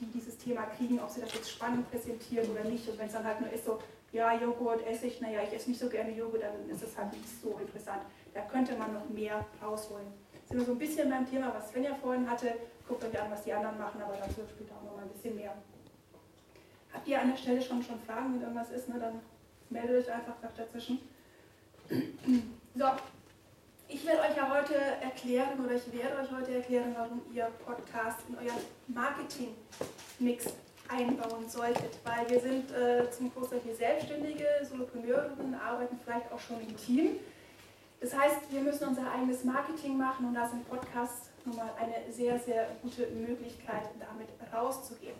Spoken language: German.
die dieses Thema kriegen, ob sie das jetzt spannend präsentieren oder nicht. Und wenn es dann halt nur ist so, ja, Joghurt esse ich, naja, ich esse nicht so gerne Joghurt, dann ist es halt nicht so interessant. Da könnte man noch mehr rausholen. Sind wir so ein bisschen beim Thema, was Svenja vorhin hatte. Guckt euch an, was die anderen machen, aber dazu später auch noch mal ein bisschen mehr. Habt ihr an der Stelle schon, schon Fragen, wenn irgendwas ist, ne, dann meldet euch einfach dazwischen. So, euch ja heute erklären oder ich werde euch heute erklären, warum ihr Podcast in euren Marketing-Mix einbauen solltet, weil wir sind äh, zum Großteil hier Selbstständige, Solopreneurinnen, arbeiten vielleicht auch schon im Team. Das heißt, wir müssen unser eigenes Marketing machen und da sind Podcasts nun mal eine sehr, sehr gute Möglichkeit, damit rauszugehen.